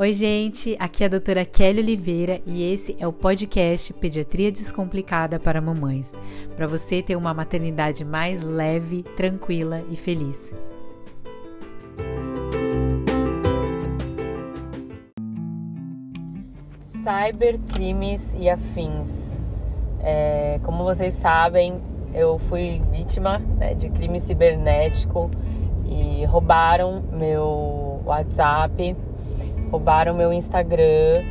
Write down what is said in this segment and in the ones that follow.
Oi, gente, aqui é a doutora Kelly Oliveira e esse é o podcast Pediatria Descomplicada para Mamães, para você ter uma maternidade mais leve, tranquila e feliz. Cybercrimes e afins. É, como vocês sabem, eu fui vítima né, de crime cibernético e roubaram meu WhatsApp roubaram meu Instagram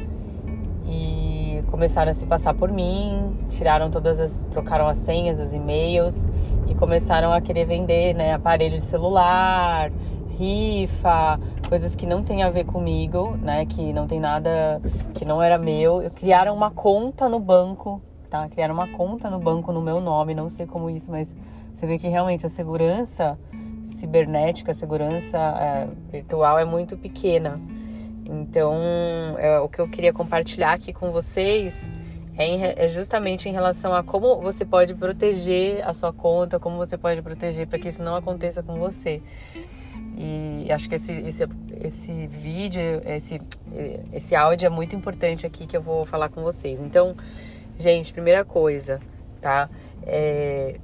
e começaram a se passar por mim, tiraram todas as, trocaram as senhas, os e-mails e começaram a querer vender, né, aparelho de celular, rifa, coisas que não tem a ver comigo, né, que não tem nada, que não era meu. Criaram uma conta no banco, tá? Criaram uma conta no banco no meu nome, não sei como isso, mas você vê que realmente a segurança cibernética, a segurança é, virtual é muito pequena. Então, é, o que eu queria compartilhar aqui com vocês é, em, é, justamente em relação a como você pode proteger a sua conta, como você pode proteger para que isso não aconteça com você. E acho que esse, esse, esse vídeo, esse, esse áudio é muito importante aqui que eu vou falar com vocês. Então, gente, primeira coisa, tá? É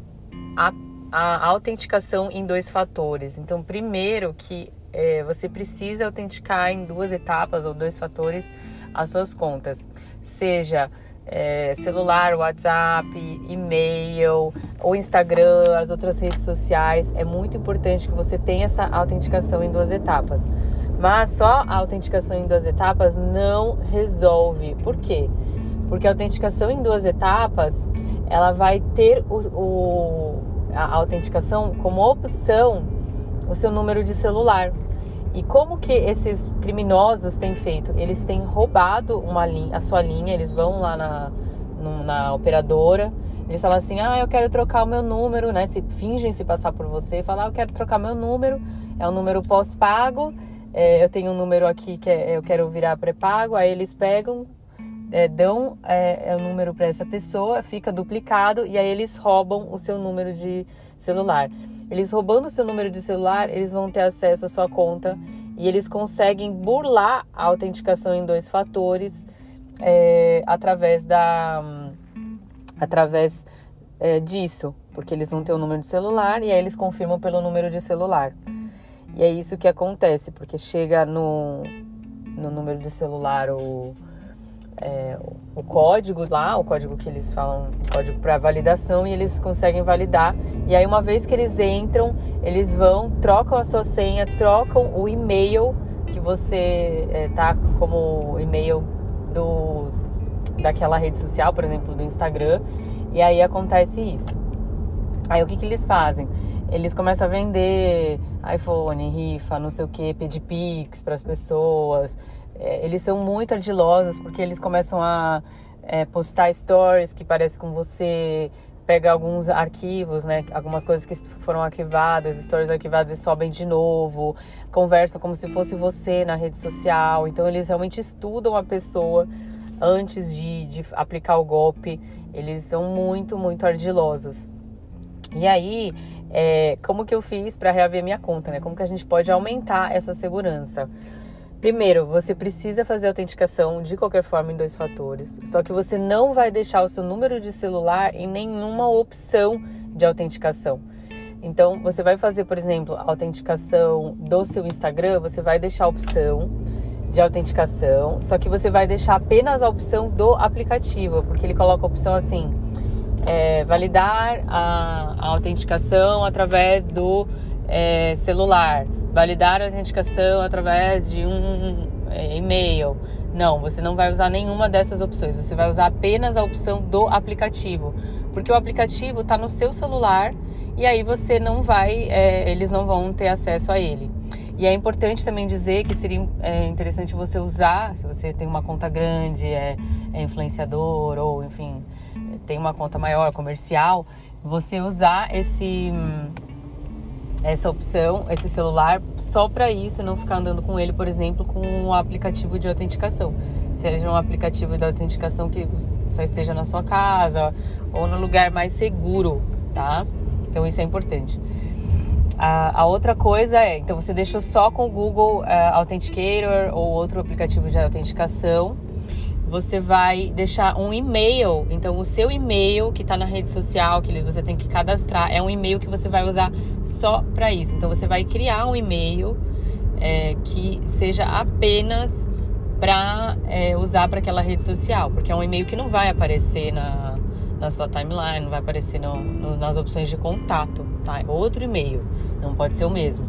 a, a autenticação em dois fatores. Então, primeiro que é, você precisa autenticar em duas etapas ou dois fatores as suas contas, seja é, celular, WhatsApp, e-mail, o Instagram, as outras redes sociais. É muito importante que você tenha essa autenticação em duas etapas. Mas só a autenticação em duas etapas não resolve. Por quê? Porque a autenticação em duas etapas ela vai ter o, o a autenticação como opção o seu número de celular. E como que esses criminosos têm feito? Eles têm roubado uma linha, a sua linha, eles vão lá na, na operadora, eles falam assim, ah, eu quero trocar o meu número, né? Se fingem se passar por você, falar, ah, eu quero trocar meu número, é um número pós-pago, é, eu tenho um número aqui que é, eu quero virar pré-pago, aí eles pegam, é, dão é, é o número para essa pessoa, fica duplicado e aí eles roubam o seu número de celular. Eles roubando seu número de celular, eles vão ter acesso à sua conta e eles conseguem burlar a autenticação em dois fatores é, através da através é, disso, porque eles vão ter o número de celular e aí eles confirmam pelo número de celular. E é isso que acontece, porque chega no, no número de celular o é, o código lá, o código que eles falam, código para validação, e eles conseguem validar. E aí, uma vez que eles entram, eles vão, trocam a sua senha, trocam o e-mail que você é, tá como e-mail do daquela rede social, por exemplo, do Instagram, e aí acontece isso. Aí o que, que eles fazem? Eles começam a vender iPhone, rifa, não sei o que, pedir Pix para as pessoas, é, eles são muito ardilosos porque eles começam a é, postar stories que parecem com você, pega alguns arquivos, né, algumas coisas que foram arquivadas, stories arquivadas e sobem de novo, conversam como se fosse você na rede social. Então eles realmente estudam a pessoa antes de, de aplicar o golpe. Eles são muito, muito ardilosos. E aí, é, como que eu fiz para reaver minha conta, né? Como que a gente pode aumentar essa segurança? Primeiro, você precisa fazer autenticação de qualquer forma em dois fatores, só que você não vai deixar o seu número de celular em nenhuma opção de autenticação. Então, você vai fazer, por exemplo, a autenticação do seu Instagram, você vai deixar a opção de autenticação, só que você vai deixar apenas a opção do aplicativo, porque ele coloca a opção assim: é, validar a, a, autenticação através do é, celular validar a autenticação através de um é, e-mail. Não, você não vai usar nenhuma dessas opções. Você vai usar apenas a opção do aplicativo, porque o aplicativo está no seu celular e aí você não vai, é, eles não vão ter acesso a ele. E é importante também dizer que seria é, interessante você usar, se você tem uma conta grande, é, é influenciador ou enfim tem uma conta maior comercial, você usar esse essa opção, esse celular, só para isso, não ficar andando com ele, por exemplo, com um aplicativo de autenticação. Seja um aplicativo de autenticação que só esteja na sua casa ou no lugar mais seguro, tá? Então isso é importante. A, a, outra coisa é, então você deixou só com o Google uh, Authenticator ou outro aplicativo de autenticação. Você vai deixar um e-mail, então o seu e-mail que está na rede social, que você tem que cadastrar, é um e-mail que você vai usar só para isso. Então você vai criar um e-mail é, que seja apenas para é, usar para aquela rede social, porque é um e-mail que não vai aparecer na, na sua timeline, vai aparecer no, no, nas opções de contato, tá? Outro e-mail, não pode ser o mesmo.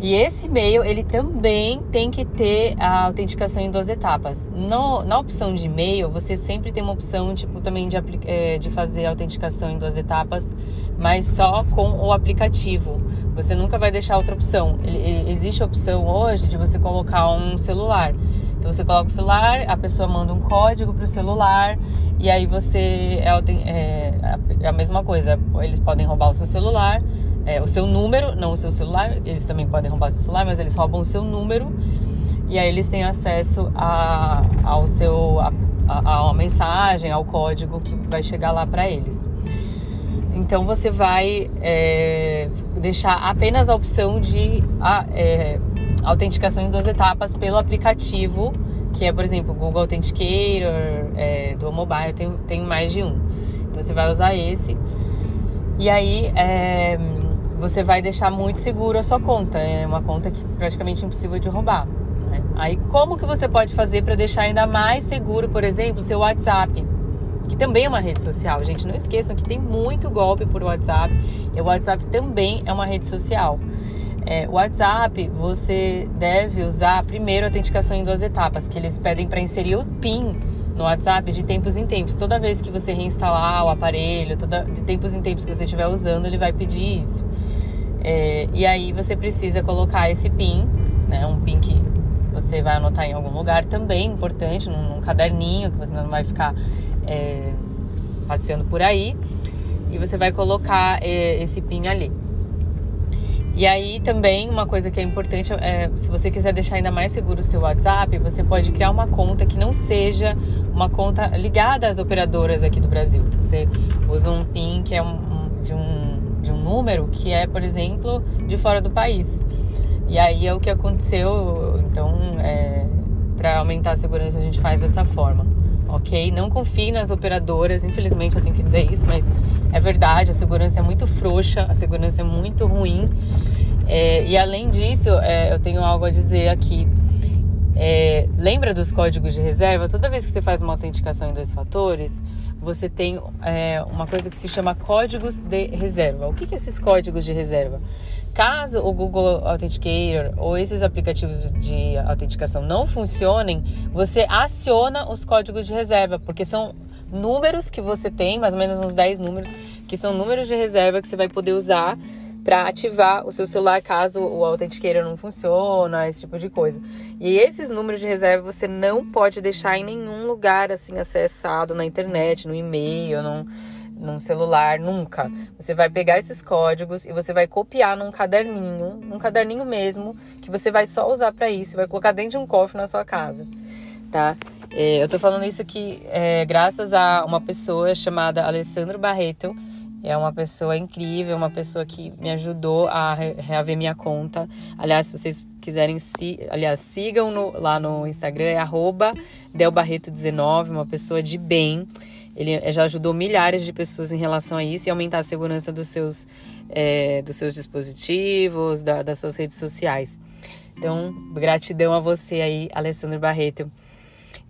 E esse e-mail, ele também tem que ter a autenticação em duas etapas. No, na opção de e-mail, você sempre tem uma opção, tipo, também de, é, de fazer a autenticação em duas etapas, mas só com o aplicativo. Você nunca vai deixar outra opção. Ele, ele, existe a opção hoje de você colocar um celular. Então você coloca o celular, a pessoa manda um código para o celular e aí você é, é, é, a mesma coisa. Eles podem roubar o seu celular, é, o seu número, não o seu celular. Eles também podem roubar o seu celular, mas eles roubam o seu número e aí eles têm acesso a, ao seu a, a, a uma mensagem, ao código que vai chegar lá para eles. Então você vai é, deixar apenas a opção de a, é, autenticação em duas etapas pelo aplicativo, que é, por exemplo, Google Authenticator, é, do mobile, tem, tem mais de um. Então você vai usar esse. E aí é, você vai deixar muito seguro a sua conta. É uma conta que praticamente impossível de roubar. Né? Aí como que você pode fazer para deixar ainda mais seguro, por exemplo, seu WhatsApp? que também é uma rede social. Gente, não esqueçam que tem muito golpe por WhatsApp. E o WhatsApp também é uma rede social. É, WhatsApp, você deve usar primeiro a autenticação em duas etapas, que eles pedem para inserir o PIN no WhatsApp de tempos em tempos. Toda vez que você reinstalar o aparelho, toda, de tempos em tempos que você estiver usando, ele vai pedir isso. É, e aí você precisa colocar esse PIN, né, um PIN que você vai anotar em algum lugar também importante, num, num caderninho, que você não vai ficar é, passeando por aí. E você vai colocar é, esse PIN ali. E aí também uma coisa que é importante é, se você quiser deixar ainda mais seguro o seu WhatsApp, você pode criar uma conta que não seja uma conta ligada às operadoras aqui do Brasil. Então, você usa um PIN que é um, de, um, de um número que é, por exemplo, de fora do país. E aí é o que aconteceu. Então, é, para aumentar a segurança, a gente faz dessa forma ok? Não confie nas operadoras, infelizmente eu tenho que dizer isso, mas é verdade, a segurança é muito frouxa, a segurança é muito ruim. É, e além disso, é, eu tenho algo a dizer aqui. É, lembra dos códigos de reserva? Toda vez que você faz uma autenticação em dois fatores, você tem é, uma coisa que se chama códigos de reserva. O que, que é esses códigos de reserva? Caso o Google Authenticator ou esses aplicativos de autenticação não funcionem, você aciona os códigos de reserva, porque são números que você tem, mais ou menos uns 10 números, que são números de reserva que você vai poder usar para ativar o seu celular caso o Authenticator não funciona, esse tipo de coisa. E esses números de reserva você não pode deixar em nenhum lugar assim acessado na internet, no e-mail, não num celular, nunca. Você vai pegar esses códigos e você vai copiar num caderninho, num caderninho mesmo, que você vai só usar para isso, vai colocar dentro de um cofre na sua casa, tá? É, eu tô falando isso aqui é, graças a uma pessoa chamada Alessandro Barreto. É uma pessoa incrível, uma pessoa que me ajudou a reaver minha conta. Aliás, se vocês quiserem, se, aliás, sigam no, lá no Instagram, é delbarreto19, uma pessoa de bem. Ele já ajudou milhares de pessoas em relação a isso e aumentar a segurança dos seus, é, dos seus dispositivos, da, das suas redes sociais. Então, gratidão a você aí, Alessandro Barreto.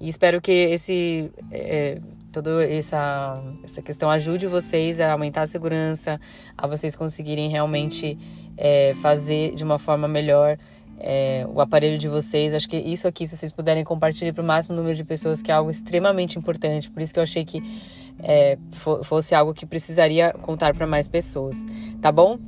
E espero que esse é, toda essa, essa questão ajude vocês a aumentar a segurança, a vocês conseguirem realmente é, fazer de uma forma melhor é, o aparelho de vocês. Acho que isso aqui, se vocês puderem compartilhar para o máximo número de pessoas, que é algo extremamente importante. Por isso que eu achei que é, fosse algo que precisaria contar para mais pessoas, tá bom?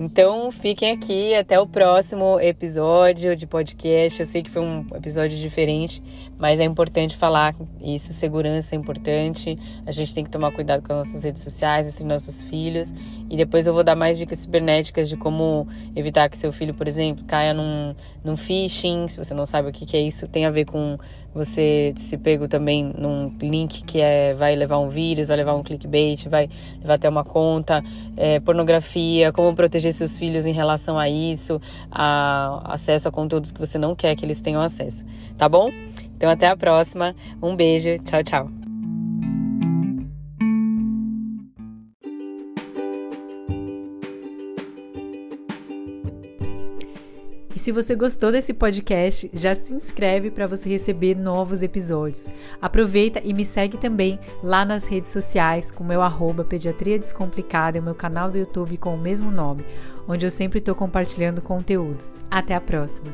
Então fiquem aqui até o próximo episódio de podcast. Eu sei que foi um episódio diferente, mas é importante falar isso. Segurança é importante. A gente tem que tomar cuidado com as nossas redes sociais, entre nossos filhos. E depois eu vou dar mais dicas cibernéticas de como evitar que seu filho, por exemplo, caia num, num phishing. Se você não sabe o que, que é isso, tem a ver com você se pego também num link que é, vai levar um vírus, vai levar um clickbait, vai levar até uma conta, é, pornografia, como proteger proteger seus filhos em relação a isso, a acesso a conteúdos que você não quer que eles tenham acesso, tá bom? Então até a próxima. Um beijo. Tchau, tchau. E se você gostou desse podcast, já se inscreve para você receber novos episódios. Aproveita e me segue também lá nas redes sociais com meu arroba Pediatria Descomplicada e o meu canal do YouTube com o mesmo nome, onde eu sempre estou compartilhando conteúdos. Até a próxima!